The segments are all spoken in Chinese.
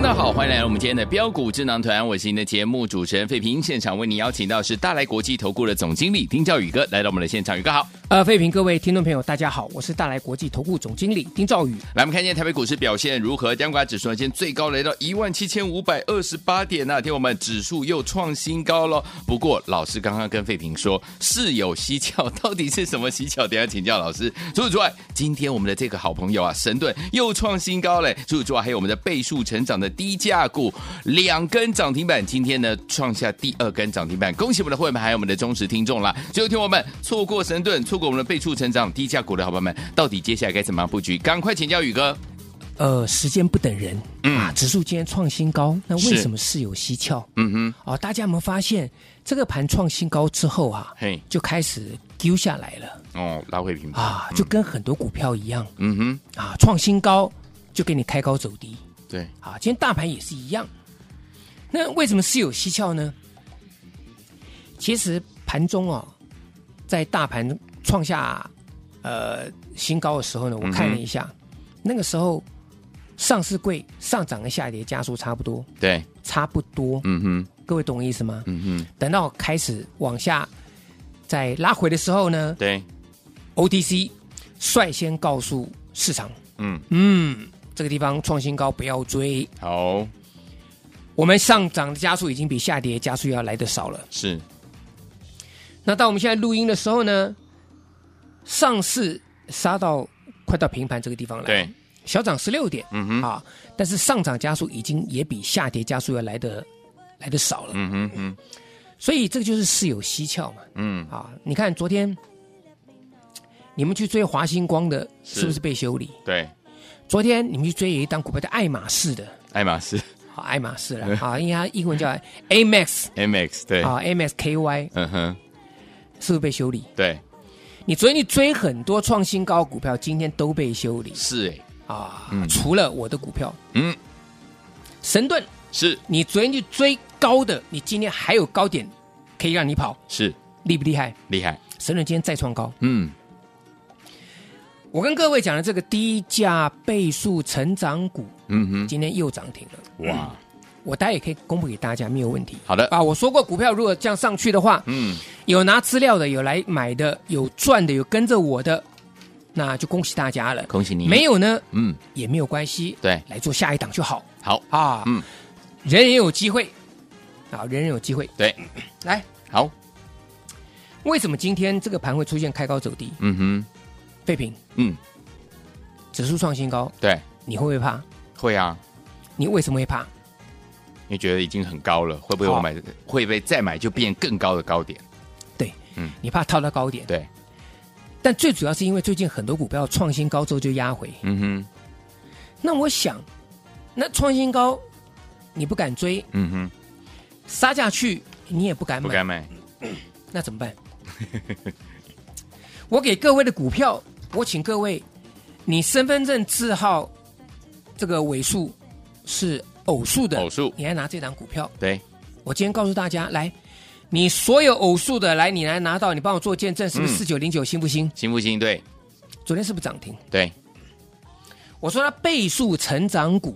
大家好，欢迎来到我们今天的标股智囊团，我是您的节目主持人费平。现场为您邀请到是大来国际投顾的总经理丁兆宇哥来到我们的现场，宇哥好。呃，费平各位听众朋友，大家好，我是大来国际投顾总经理丁兆宇。来，我们看一下台北股市表现如何？加权指数呢，今天最高来到一万七千五百二十八点，那天我们指数又创新高了。不过老师刚刚跟费平说事有蹊跷，到底是什么蹊跷？等下请教老师。除此之外，今天我们的这个好朋友啊，神盾又创新高嘞。除此之外，还有我们的倍数成长的。低价股两根涨停板，今天呢创下第二根涨停板，恭喜我们的会员还有我们的忠实听众啦！最后听我们错过神盾，错过我们的倍速成长低价股的好朋友们，到底接下来该怎么样布局？赶快请教宇哥。呃，时间不等人，嗯啊，指数今天创新高，那为什么事有蹊跷？嗯哼，哦，大家有没有发现这个盘创新高之后啊，嘿，就开始丢下来了。哦，拉回平盘啊，就跟很多股票一样。嗯哼，啊，创新高就给你开高走低。对，好，今天大盘也是一样。那为什么是有蹊跷呢？其实盘中哦，在大盘创下呃新高的时候呢，我看了一下，嗯、那个时候上市柜上涨跟下跌加速差不多，对，差不多。嗯哼，各位懂我意思吗？嗯哼，等到开始往下再拉回的时候呢，对，OTC 率先告诉市场，嗯嗯。这个地方创新高，不要追。好，我们上涨的加速已经比下跌加速要来的少了。是。那到我们现在录音的时候呢，上市杀到快到平盘这个地方来，对，小涨十六点，嗯哼，啊，但是上涨加速已经也比下跌加速要来的来的少了，嗯哼嗯。所以这个就是事有蹊跷嘛，嗯，啊，你看昨天你们去追华星光的，是不是被修理？对。昨天你们去追有一档股票叫爱马仕的，爱马仕，好，爱马仕了啊，因为它英文叫 AMAX，AMAX 对，啊，AMXKY，嗯哼，是不是被修理？对，你昨天你追很多创新高股票，今天都被修理，是哎，啊，除了我的股票，嗯，神盾。是。你昨天去追高的，你今天还有高点可以让你跑，是。厉不厉害？厉害，神盾今天再创高，嗯。我跟各位讲的这个低价倍数成长股，嗯哼，今天又涨停了。哇！我待会也可以公布给大家，没有问题。好的啊，我说过股票如果这样上去的话，嗯，有拿资料的，有来买的，有赚的，有跟着我的，那就恭喜大家了。恭喜你！没有呢，嗯，也没有关系。对，来做下一档就好。好啊，嗯，人人有机会啊，人人有机会。对，来，好。为什么今天这个盘会出现开高走低？嗯哼，废品，嗯。指数创新高，对，你会不会怕？会啊。你为什么会怕？你觉得已经很高了，会不会我买？会不会再买就变更高的高点？对，嗯，你怕套到高点？对。但最主要是因为最近很多股票创新高之后就压回。嗯哼。那我想，那创新高你不敢追，嗯哼，杀下去你也不敢买，不敢买，那怎么办？我给各位的股票，我请各位。你身份证字号这个尾数是偶数的，偶数，你来拿这档股票？对，我今天告诉大家，来，你所有偶数的，来，你来拿到，你帮我做见证，是不是四九零九新不新？新不新，对，昨天是不是涨停？对，我说它倍数成长股，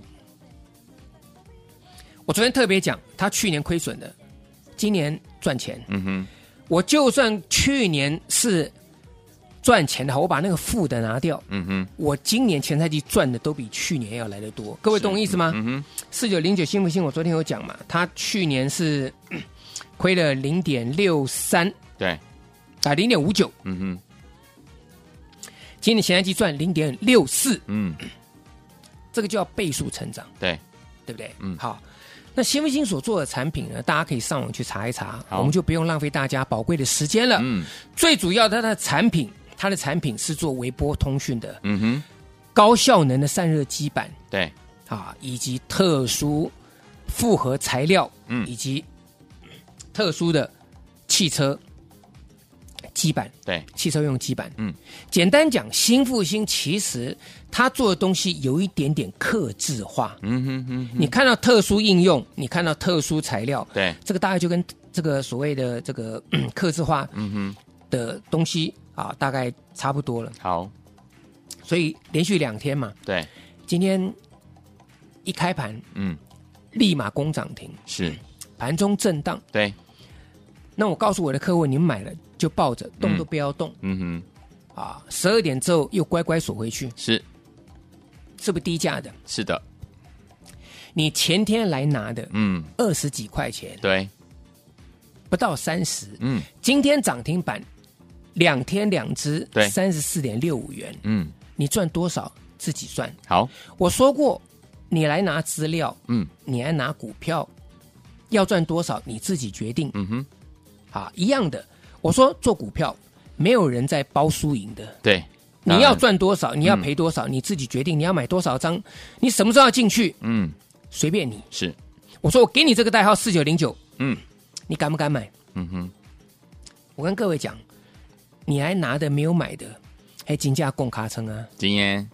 我昨天特别讲，它去年亏损的，今年赚钱。嗯哼，我就算去年是。赚钱的话，我把那个负的拿掉。嗯哼，我今年前赛季赚的都比去年要来的多。各位懂我意思吗？嗯哼，四九零九新复兴，我昨天有讲嘛，他去年是 亏了零点六三，对，啊零点五九。嗯哼，今年前赛季赚零点六四，嗯，这个就要倍数成长，对，对不对？嗯，好，那新复星所做的产品呢，大家可以上网去查一查，我们就不用浪费大家宝贵的时间了。嗯最主要它的产品，它的产品是做微波通讯的嗯哼，高效能的散热基板对，啊，以及特殊复合材料，嗯。以及特殊的汽车基板。对，汽车用基板，嗯，简单讲，新复兴其实它做的东西有一点点克制化。嗯哼哼，你看到特殊应用，你看到特殊材料，对，这个大概就跟这个所谓的这个 嗯客制化嗯哼，的东西啊，大概差不多了。好，所以连续两天嘛，对，今天一开盘嗯，立马攻涨停，是，盘中震荡。对，那我告诉我的客户，你们买了就抱着，动都不要动、嗯哼，啊！十二点之后又乖乖锁回去，是，是不是低价的？是的，你前天来拿的嗯，二十几块钱，对，不到三十，嗯。今天涨停板两天两只，对三十四点六五元，嗯，你赚多少自己算。好，我说过，你来拿资料，嗯你来拿股票，要赚多少你自己决定。嗯哼，啊，一样的。我说做股票，没有人在包输赢的。对，你要，赚多少，你要赔多少，你自己决定。你要买多少张，你什么时候要进去，嗯，随便你。是，我说我给你这个代号四九零九，嗯你敢不敢买？嗯哼，我跟各位讲，你还拿的没有买的，还金价供卡称啊！今天，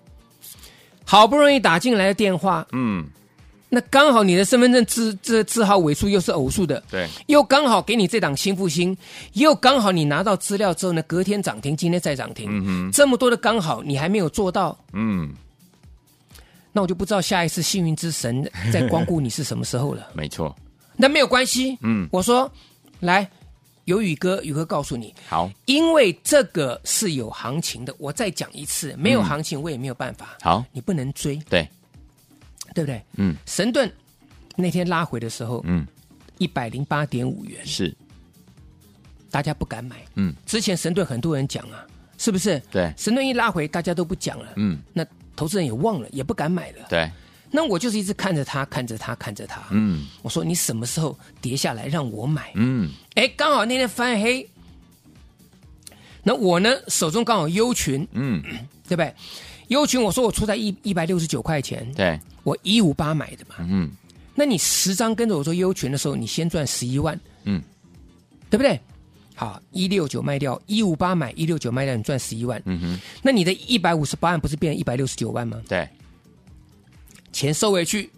好不容易打进来的电话，嗯，那刚好你的身份证字字字号尾数又是偶数的，对，又刚好给你这档新复兴，又刚好你拿到资料之后呢，隔天涨停，今天再涨停，嗯哼，这么多的刚好你还没有做到，嗯，那我就不知道下一次幸运之神在光顾你是什么时候了。没错，那没有关系，嗯。我说来，有宇哥，宇哥告诉你，好，因为这个是有行情的，我再讲一次，没有行情我也没有办法，好，你不能追，对，对不对？嗯神盾那天拉回的时候，嗯，一百零八点五元，是，大家不敢买。嗯，之前神盾很多人讲啊，是不是？对，神盾一拉回，大家都不讲了。嗯，那投资人也忘了，也不敢买了。对，那我就是一直看着他，看着他，看着他。嗯我说你什么时候跌下来让我买？嗯，哎，刚好那天翻黑，那我呢手中刚好优群，嗯，对不对？优群我说我出在一一百六十九块钱，对，我一五八买的嘛。嗯那你十张跟着我做优群的时候，你先赚十一万，嗯，对不对？好，一六九卖掉，一五八买，一六九卖掉，你赚十一万。嗯哼，那你的一百五十八万不是变成一百六十九万吗？对，钱收回去，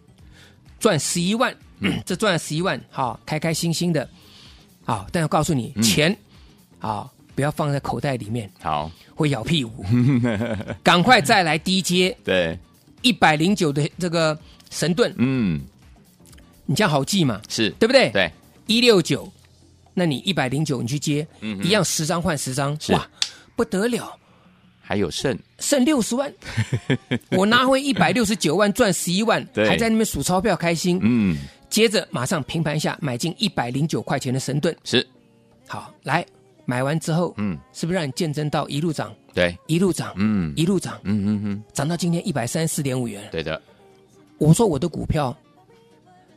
赚十一万，这赚了十一万，好，开开心心的，好。但要告诉你，钱，好，不要放在口袋里面，好，会咬屁股。赶快再来低阶对，一百零九的这个神盾，嗯，你这样好记嘛？是，对不对？对，一六九，那你一百零九你去接，嗯一样十张换十张，哇，不得了，还有剩，剩六十万，我拿回一百六十九万，赚十一万，还在那边数钞票开心。嗯，接着马上平盘下买进一百零九块钱的神盾，是，好，来买完之后，嗯，是不是让你见证到一路涨，对，一路涨，嗯，一路涨，嗯嗯嗯，涨到今天一百三十四点五元。对。的，我说我的股票，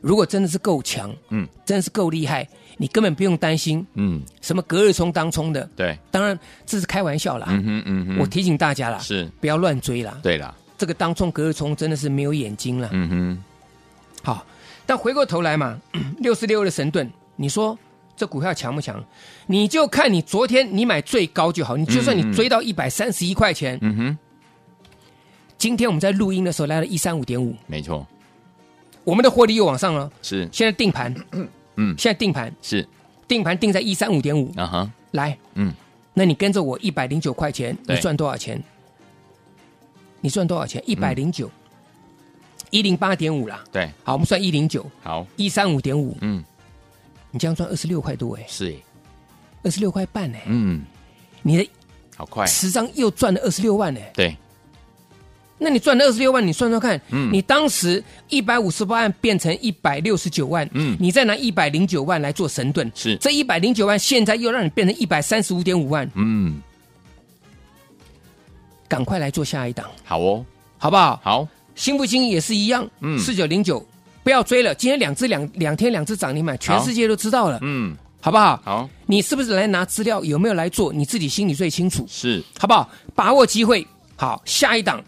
如果真的是够强，嗯，真的是够厉害，你根本不用担心嗯，什么隔日冲当冲的。对，当然这是开玩笑啦，嗯哼嗯哼，我提醒大家啦，是，不要乱追啦。对啦，这个当冲隔日冲真的是没有眼睛了。嗯哼，好，但回过头来嘛，六四六的神盾，你说这股票强不强？你就看你昨天你买最高就好，你就算你追到一百三十一块钱，嗯哼，今天我们在录音的时候来了一三五点五，没错，我们的获利又往上了。是，现在定盘，嗯，现在定盘，是，定盘定在一三五点五。啊哈，来，嗯，那你跟着我一百零九块钱，你赚多少钱？你赚多少钱？一百零九，一零八点五啦。对，好，我们算一零九，好，一三五点五，嗯，你这样赚二十六块多哎，是。耶，二十六块半哎，嗯，你的好快，十张又赚了二十六万哎。对，那你赚了二十六万，你算算看，嗯。你当时一百五十八万变成一百六十九万，嗯。你再拿一百零九万来做神盾，是。这一百零九万现在又让你变成一百三十五点五万，嗯，赶快来做下一档，好哦，好不好？好，新不新也是一样，嗯。四九零九不要追了。今天两只两两天两只涨停板，全世界都知道了，嗯，好不好？好，你是不是来拿资料？有没有来做？你自己心里最清楚，是。好不好？把握机会，好，下一档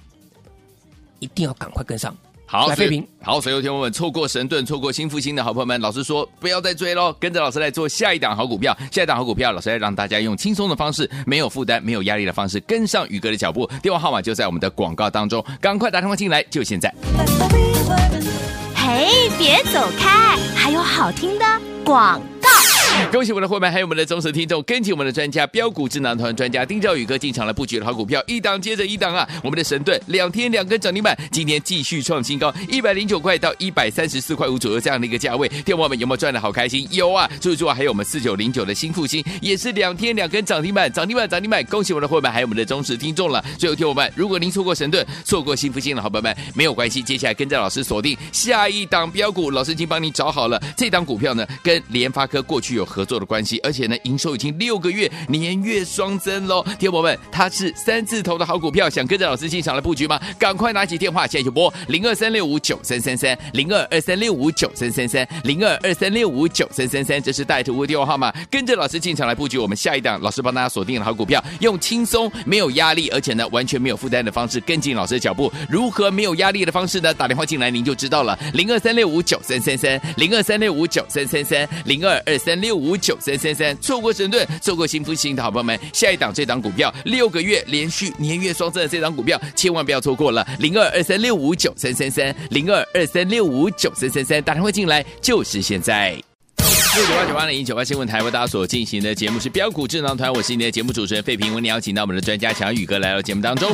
一定要赶快跟上。好，所以来飞平好，所有听众们错过神盾、错过新复兴的好朋友们，老师说不要再追喽，跟着老师来做下一档好股票。下一档好股票，老师要让大家用轻松的方式，没有负担、没有压力的方式，跟上宇哥的脚步。电话号码就在我们的广告当中，赶快打电话进来，就现在。嘿，别走开，还有好听的广告。恭喜我们的会员，还有我们的忠实听众，跟紧我们的专家标股智囊团专家丁兆宇哥进场来布局的好股票，一档接着一档啊！我们的神盾两天两根涨停板，今天继续创新高，一百零九块到一百三十四块五左右这样的一个价位，天王们有没有赚的好开心？有啊！所以说还有我们四九零九的新复兴，也是两天两根涨停板，涨停板涨停板！恭喜我们的会员，还有我们的忠实听众了。最后听我们，如果您错过神盾，错过新复兴的好朋友们，没有关系，接下来跟着老师锁定下一档标股，老师已经帮你找好了这档股票呢，跟联发科过去有合作的关系，而且呢，营收已经六个月年月双增喽。听友们，它是三字头的好股票，想跟着老师进场来布局吗？赶快拿起电话，现在就拨零二三六五九三三三零二二三六五九三三三零二二三六五九三三三，这是带图的电话号码，跟着老师进场来布局我们下一档，老师帮大家锁定了好股票，用轻松没有压力，而且呢完全没有负担的方式跟进老师的脚步。如何没有压力的方式呢？打电话进来您就知道了，零二三六五九三三三零二三六五九三三三零二二三六五九三三三，错过神盾，错过新福星的好朋友们，下一档这档股票六个月连续年月双增的这档股票，千万不要错过了，零二二三六五九三三三零二二三六五九三三三，打电话进来就是现在。六九八九八零一九八新闻台为大家所进行的节目是标股智囊团，我是你的节目主持人费平，为你邀请到我们的专家强宇哥来到节目当中，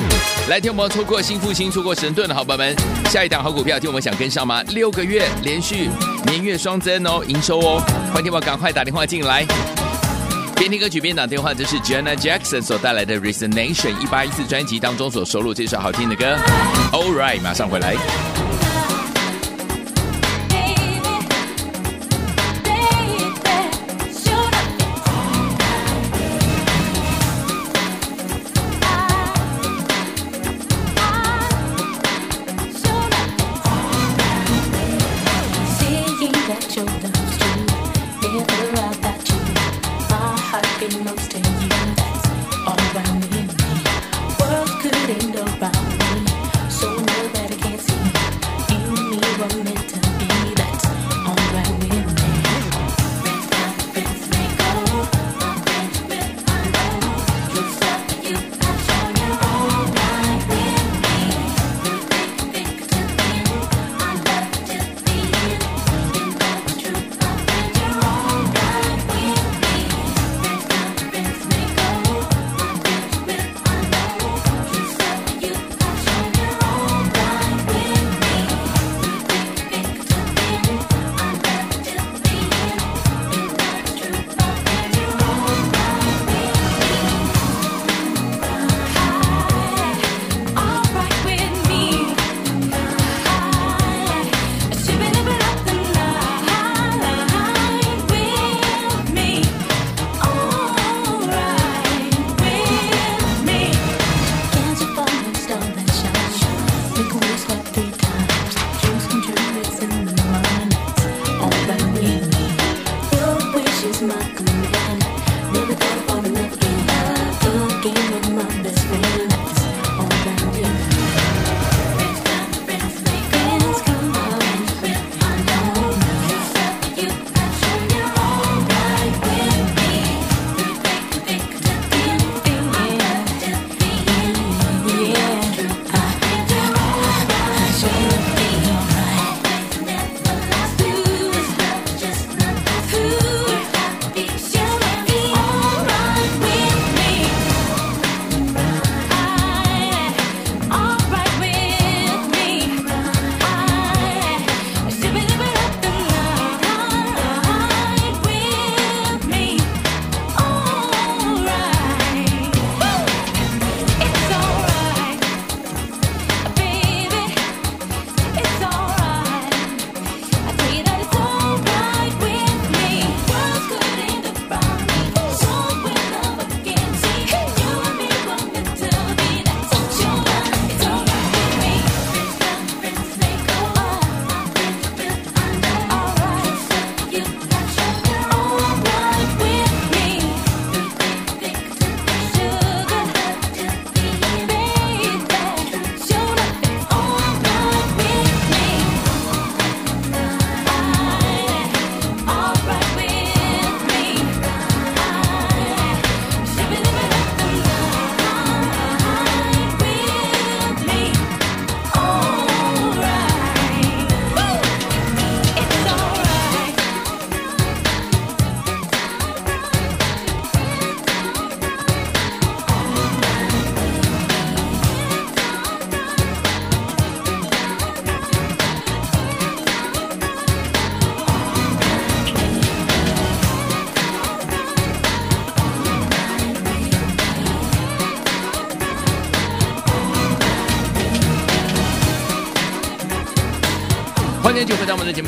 来听我们错过新复兴、错过神盾的好朋友们，下一档好股票，听我们想跟上吗？六个月连续年月双增哦，营收哦，欢迎听我赶快打电话进来。边听歌曲边打电话，这是 Jenna Jackson 所带来的 Resonation 一八一四专辑当中所收录这首好听的歌。All right，马上回来。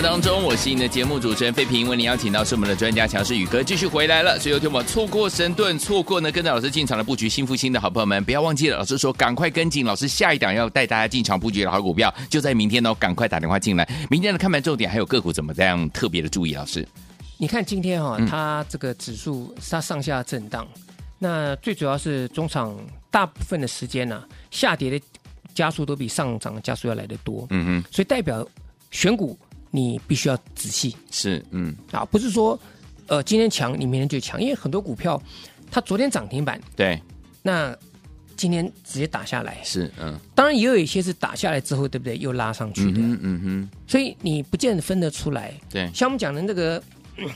当中，我是你的节目主持人费平，为您邀请到是我们的专家强势宇哥继续回来了。所以有天我们错过神盾，错过呢跟着老师进场的布局新复兴的好朋友们，不要忘记了，老师说赶快跟紧老师下一档要带大家进场布局的好股票，就在明天哦，赶快打电话进来。明天的看盘重点还有个股怎么这样特别的注意，老师。你看今天哈、它这个指数它上下震荡，那最主要是中场大部分的时间呢、啊，下跌的加速都比上涨的加速要来得多，嗯嗯，所以代表选股你必须要仔细。是，嗯，啊，不是说呃今天强你明天就强，因为很多股票它昨天涨停板，对，那今天直接打下来，是，嗯，当然也有一些是打下来之后，对不对？又拉上去的，嗯哼，嗯哼，所以你不见得分得出来。对，像我们讲的那个。嗯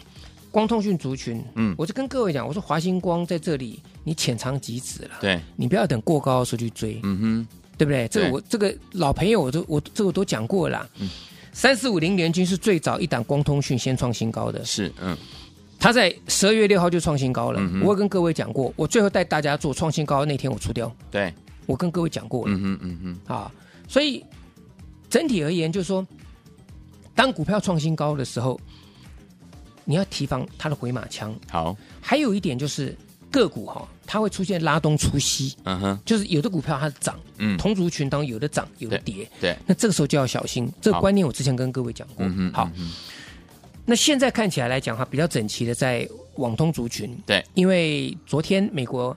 光通讯族群，嗯。我就跟各位讲，我说华星光在这里，你浅尝即止了，对，你不要等过高的时候去追，嗯哼，对不对？这个我这个老朋友，我都我这个我都讲过了啦。三四五零联军是最早一档光通讯先创新高的，是，嗯，他在十二月六号就创新高了。嗯我有跟各位讲过，我最后带大家做创新高那天我出掉，对，我跟各位讲过了、嗯哼，嗯哼，啊。所以整体而言，就是说，当股票创新高的时候，你要提防它的回马枪。好，还有一点就是个股哈、它会出现拉东出西，嗯哼，就是有的股票它涨，嗯。同族群当中有的涨，有的跌，对，那这个时候就要小心。这个好。观念我之前跟各位讲过。嗯哼，好，嗯那现在看起来来讲，它比较整齐的在网通族群，对，因为昨天美国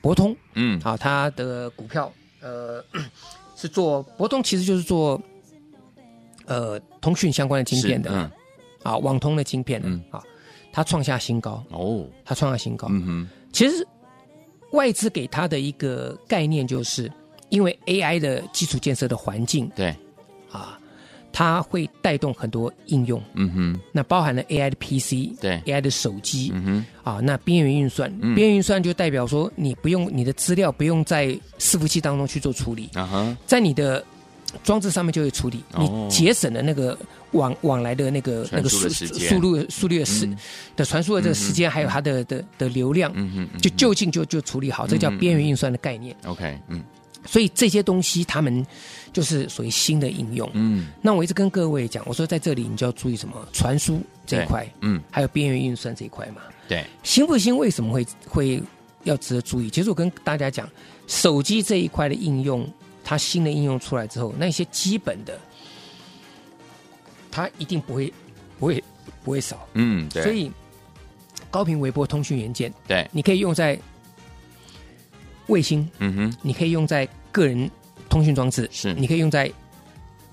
博通嗯，啊，它的股票呃 是做博通，其实就是做呃通讯相关的晶片的。嗯，啊，网通的晶片的。嗯。啊，它创下新高，哦，它创下新高。嗯哼，其实外资给他的一个概念，就是因为 AI 的基础建设的环境对，啊，它会带动很多应用，嗯哼，那包含了 AI 的 PC，对，AI 的手机，嗯哼，啊，那边缘运算，嗯。边缘运算就代表说你不用你的资料不用在伺服器当中去做处理，啊哈，在你的装置上面就会处理，哦。你节省了那个往往来的那个那个速速率速率的时、嗯。的传输的这个时间，还有它的的的流量，就就近就就处理好，这叫边缘运算的概念。OK，嗯。所以这些东西他们就是属于新的应用。嗯，那我一直跟各位讲，我说在这里你就要注意什么？传输这一块，嗯，还有边缘运算这一块嘛。对，新不新？为什么会会要值得注意？其实我跟大家讲，手机这一块的应用，它新的应用出来之后，那些基本的，它一定不会不会不会少。嗯，对，所以高频微波通讯元件，对，你可以用在卫星，嗯哼，你可以用在个人通讯装置，是。你可以用在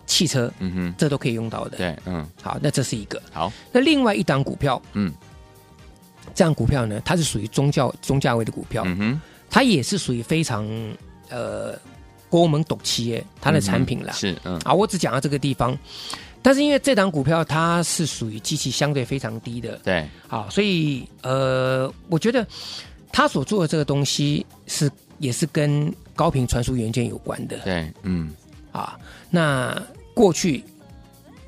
汽车，嗯哼，这都可以用到的。对，嗯，好，那这是一个。好，那另外一档股票，嗯。这样股票呢，它是属于中教中价位的股票，嗯哼，它也是属于非常呃国门斗企业它的产品啦。是，嗯，啊，我只讲到这个地方，但是因为这档股票它是属于机器相对非常低的，对，好，所以呃，我觉得他所做的这个东西是也是跟高频传输元件有关的。对，嗯，啊。那过去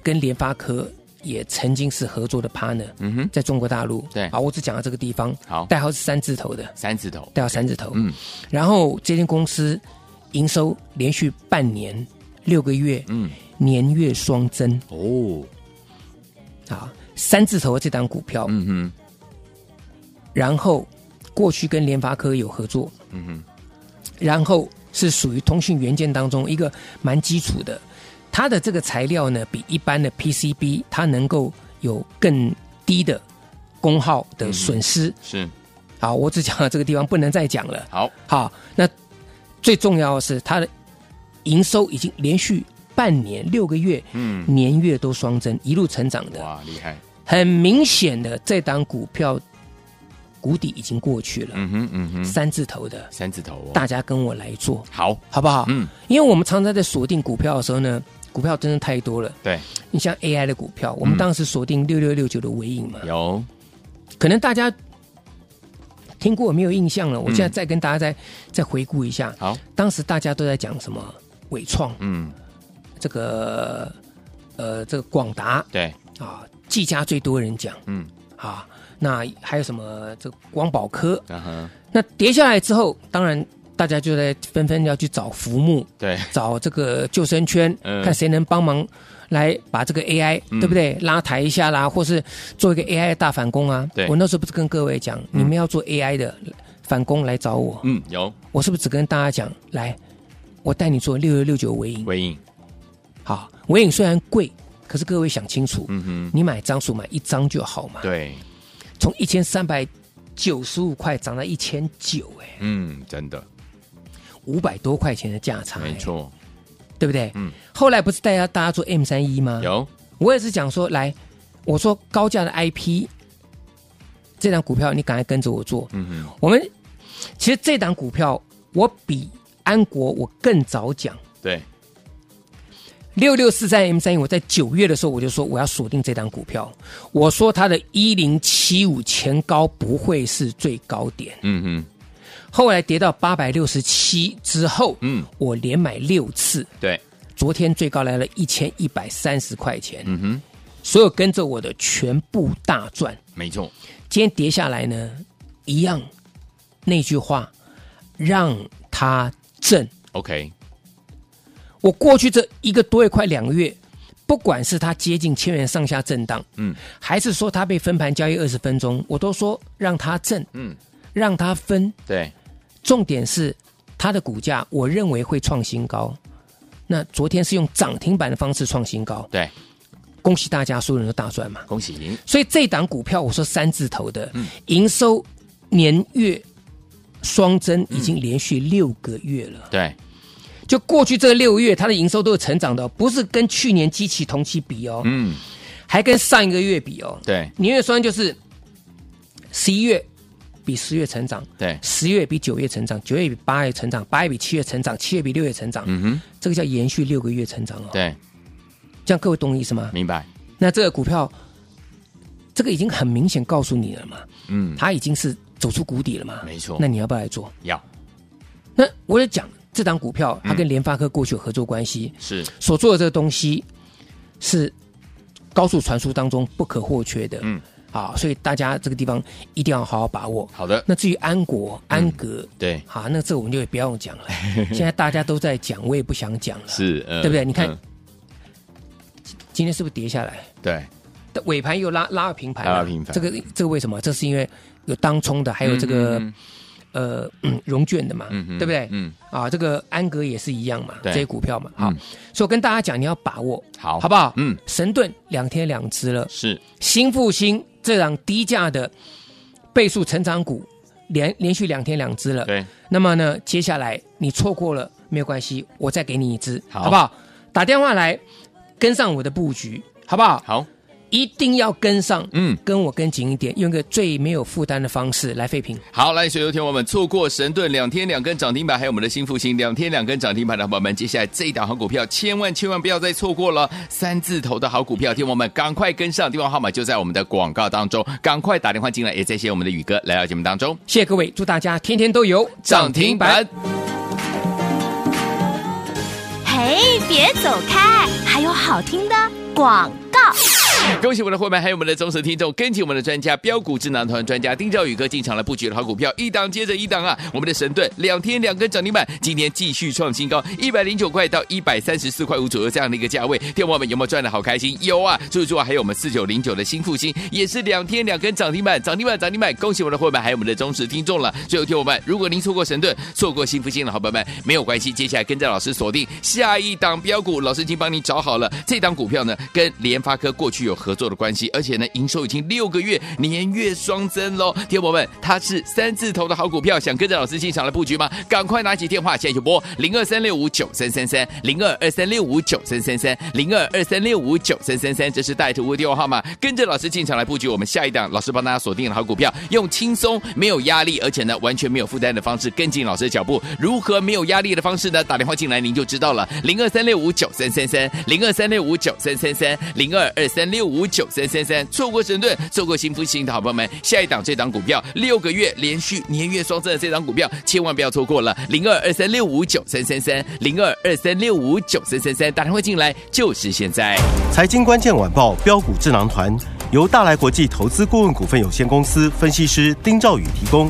跟联发科也曾经是合作的 partner，嗯哼，在中国大陆，对。啊，我只讲到这个地方，好，代号是三字头的，三字头，代号三字头，嗯。然后这间公司营收连续半年六个月嗯，年月双增。哦，啊，三字头的这档股票，嗯哼，然后过去跟联发科有合作，嗯哼，然后是属于通讯元件当中一个蛮基础的，它的这个材料呢，比一般的 PCB 它能够有更低的功耗的损失。是，好，我只讲到这个地方，不能再讲了。好，好，那最重要的是它的营收已经连续半年六个月，嗯，年月都双增，一路成长的。哇，厉害，很明显的，这档股票谷底已经过去了，嗯哼，嗯哼，三字头的，三字头哦，大家跟我来做，好，好不好？嗯，因为我们常常在锁定股票的时候呢，股票真的太多了。对，你像 AI 的股票，我们嗯。当时锁定六六六九的尾影嘛，有，可能大家听过没有印象了。我现在嗯。再跟大家再再回顾一下，好，当时大家都在讲什么？伟创，嗯，这个呃这个广达。对，啊，技嘉最多人讲。嗯，啊，那还有什么？这个光宝科，嗯，那跌下来之后，当然大家就在纷纷要去找浮木，对，找这个救生圈，嗯。看谁能帮忙来把这个 AI，、嗯对不对？拉抬一下啦，或是做一个 AI 的大反攻啊。对。我那时候不是跟各位讲，你们要做 AI 的反攻来找我，嗯，有。我是不是只跟大家讲，来，我带你做六六六九尾影。尾影，好，尾影虽然贵，可是各位想清楚，嗯哼，你买张数买一张就好嘛。对，从一千三百九十五块涨到一千九，哎，嗯，真的。五百多块钱的价差，哎。没，错，对不对？嗯，后来不是带大家大家做 M 三一吗？有，我也是讲说，来，我说高价的 IP 这档股票，你赶快跟着我做。嗯哼，我们其实这档股票，我比安国我更早讲。对，六六四三 M 三一，我在九月的时候我就说我要锁定这档股票，我说它的一零七五前高不会是最高点，嗯哼，后来跌到八百六十七之后，嗯，我连买六次，对，昨天最高来了一千一百三十块钱，嗯哼，所有跟着我的全部大赚。没错，今天跌下来呢，一样那句话，让它震。OK，我过去这一个多月快两个月，不管是它接近千元上下震荡，嗯。还是说它被分盘交易二十分钟，我都说让它震，嗯，让它分。对，重点是它的股价，我认为会创新高。那昨天是用涨停板的方式创新高，对，恭喜大家，所有人都大赚嘛。恭喜。您，所以这档股票，我说三字头的，嗯。营收年月双增，已经连续六个月了。对，就过去这六个月，它的营收都有成长的哦，不是跟去年基期同期比哦，嗯，还跟上一个月比哦。对，年月双就是十一月比十月成长，对，十月比九月成长，九月比八月成长，八月比七月成长，七月比六月成长，嗯哼，这个叫延续六个月成长哦。，对，这样各位懂我意思吗？明白，那这个股票，这个已经很明显告诉你了嘛，嗯，它已经是走出谷底了嘛。没错。那你要不要来做？要。那我也讲这档股票，它跟联发科过去有合作关系，是，所做的这个东西是高速传输当中不可或缺的。嗯，好，所以大家这个地方一定要好好把握。好的，那至于安国、安格，对，好，那这我们就不要用讲了。现在大家都在讲，我也不想讲了。是，呃对不对？你看嗯。今天是不是跌下来？对，尾盘又拉拉了平盘，拉了平盘。这个这个为什么？这是因为有当冲的，还有这个、嗯呃嗯融券的嘛，嗯对不对？嗯，啊，这个安格也是一样嘛，对。这些股票嘛，好，嗯。所以我跟大家讲，你要把握，好，好不好？嗯，神盾两天两只了，是，新复兴这档低价的倍数成长股，连连续两天两只了，对，那么呢，接下来你错过了没有关系，我再给你一只，好好不好？打电话来跟上我的布局，好不好？好，一定要跟上，嗯。跟我跟紧一点，用个最没有负担的方式来废品。好，来，所有听我们错过神盾两天两根涨停板，还有我们的新复兴两天两根涨停板的伙伴们，接下来这一档好股票，千万千万不要再错过了。三字头的好股票，听我们赶快跟上，电话号码就在我们的广告当中，赶快打电话进来。也谢谢我们的宇哥来到节目当中，谢谢各位，祝大家天天都有涨停板。嘿，别走开，还有好听的广告。恭喜我们的会员，还有我们的忠实听众，跟紧我们的专家标股智囊团专家丁兆宇哥进场来布局的好股票，一档接着一档啊！我们的神盾两天两根涨停板，今天继续创新高，一百零九块到一百三十四块五左右这样的一个价位，天王们有没有赚的好开心？有啊！所以说还有我们四九零九的新复兴，也是两天两根涨停板，涨停板涨停板！恭喜我们的会员，还有我们的忠实听众了。最后听我们，如果您错过神盾，错过新复兴的好朋友们，没有关系，接下来跟着老师锁定下一档标股，老师已经帮你找好了。这档股票呢，跟联发科过去有合作的关系，而且呢，营收已经六个月年月双增喽。听友们，它是三字头的好股票，想跟着老师进场来布局吗？赶快拿起电话，现在就拨零二三六五九三三三零二二三六五九三三三零二二三六五九三三三，这是带图的电话号码，跟着老师进场来布局我们下一档，老师帮大家锁定了好股票，用轻松没有压力，而且呢完全没有负担的方式跟进老师的脚步。如何没有压力的方式呢？打电话进来您就知道了，零二三六五九三三三零二三六五九三三三零二二三六五九三三三。错过神盾，错过新福星的好朋友们，下一档这档股票六个月连续年月双增的这档股票，千万不要错过了，零二二三六五九三三三零二二三六五九三三三，打电话进来就是现在。财经关键晚报标股智囊团由大来国际投资顾问股份有限公司分析师丁兆宇提供。